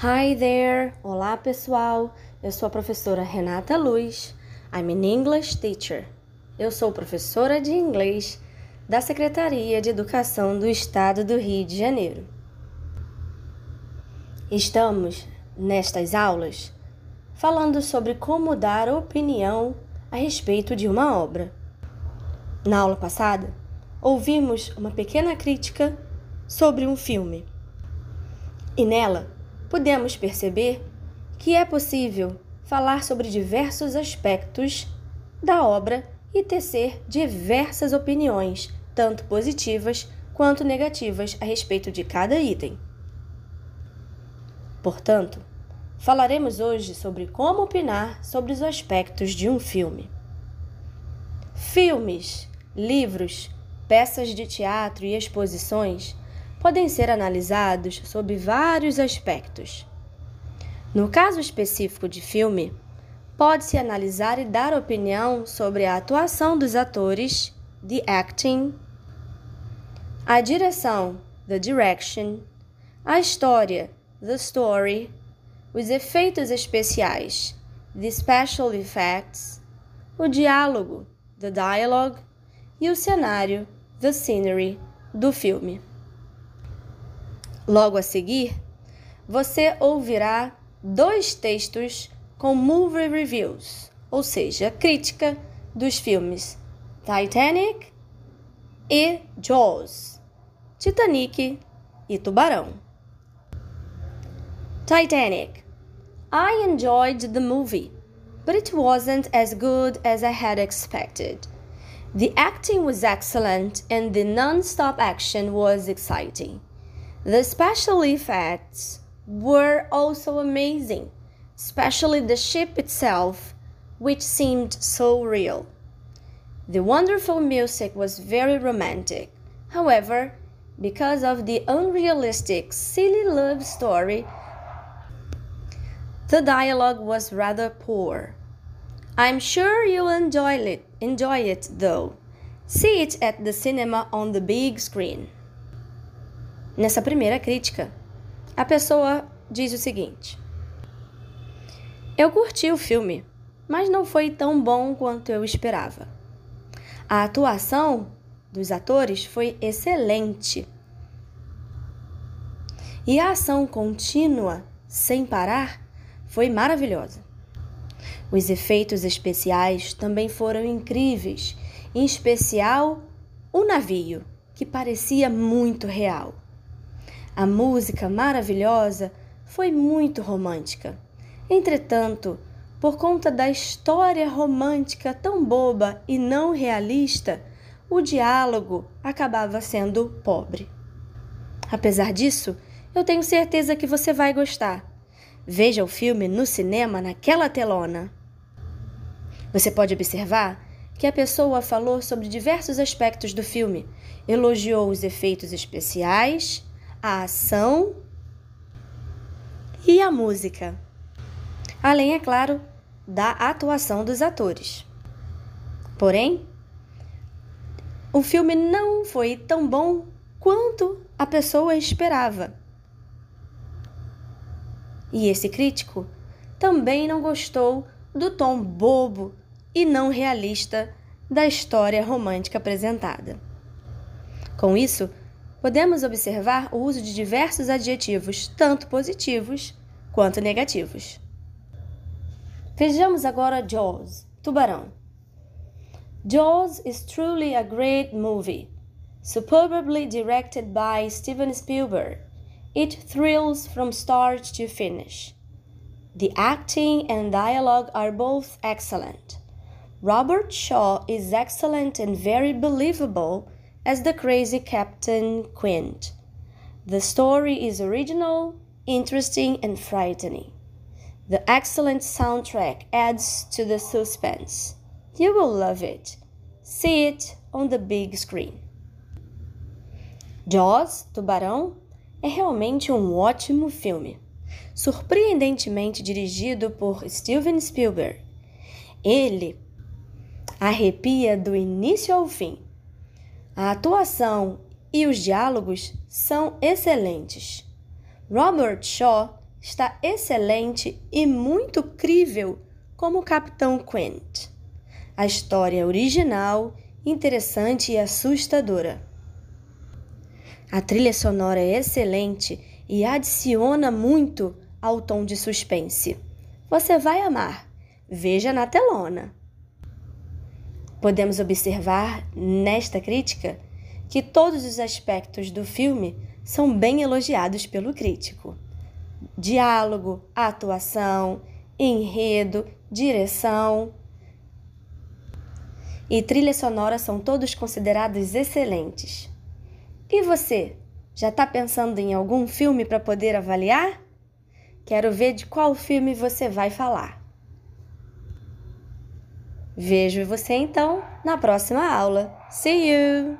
Hi there! Olá pessoal, eu sou a professora Renata Luz. I'm an English teacher. Eu sou professora de inglês da Secretaria de Educação do Estado do Rio de Janeiro. Estamos, nestas aulas, falando sobre como dar opinião a respeito de uma obra. Na aula passada, ouvimos uma pequena crítica sobre um filme. E nela, podemos perceber que é possível falar sobre diversos aspectos da obra e tecer diversas opiniões, tanto positivas quanto negativas, a respeito de cada item. Portanto, falaremos hoje sobre como opinar sobre os aspectos de um filme. Filmes, livros, peças de teatro e exposições podem ser analisados sob vários aspectos. No caso específico de filme, pode-se analisar e dar opinião sobre a atuação dos atores, the acting, a direção, the direction, a história, the story, os efeitos especiais, the special effects, o diálogo, the dialogue, e o cenário, the scenery, do filme. Logo a seguir, você ouvirá dois textos com movie reviews, ou seja, crítica dos filmes Titanic e Jaws, Titanic e Tubarão. Titanic. I enjoyed the movie, but it wasn't as good as I had expected. The acting was excellent and the non stop action was exciting. The special effects were also amazing, especially the ship itself, which seemed so real. The wonderful music was very romantic. However, because of the unrealistic, silly love story, the dialogue was rather poor. I'm sure you'll enjoy it, enjoy it though. See it at the cinema on the big screen. Nessa primeira crítica, a pessoa diz o seguinte: Eu curti o filme, mas não foi tão bom quanto eu esperava. A atuação dos atores foi excelente. E a ação contínua, sem parar, foi maravilhosa. Os efeitos especiais também foram incríveis, em especial o navio, que parecia muito real. A música maravilhosa foi muito romântica. Entretanto, por conta da história romântica tão boba e não realista, o diálogo acabava sendo pobre. Apesar disso, eu tenho certeza que você vai gostar. Veja o filme no cinema naquela telona. Você pode observar que a pessoa falou sobre diversos aspectos do filme, elogiou os efeitos especiais, a ação e a música. Além, é claro, da atuação dos atores. Porém, o filme não foi tão bom quanto a pessoa esperava. E esse crítico também não gostou do tom bobo e não realista da história romântica apresentada. Com isso, podemos observar o uso de diversos adjetivos, tanto positivos quanto negativos. Vejamos agora Jaws, Tubarão. Jaws is truly a great movie, superbly directed by Steven Spielberg. It thrills from start to finish. The acting and dialogue are both excellent. Robert Shaw is excellent and very believable as the crazy Captain Quint. The story is original, interesting, and frightening. The excellent soundtrack adds to the suspense. You will love it. See it on the big screen. Jaws, Tubarão, é realmente um ótimo filme, surpreendentemente dirigido por Steven Spielberg. Ele arrepia do início ao fim a atuação e os diálogos são excelentes. Robert Shaw está excelente e muito crível como Capitão Quent. A história é original, interessante e assustadora. A trilha sonora é excelente e adiciona muito ao tom de suspense. Você vai amar. Veja na telona. Podemos observar nesta crítica que todos os aspectos do filme são bem elogiados pelo crítico. Diálogo, atuação, enredo, direção e trilha sonora são todos considerados excelentes. E você, já está pensando em algum filme para poder avaliar? Quero ver de qual filme você vai falar. Vejo você então na próxima aula. See you!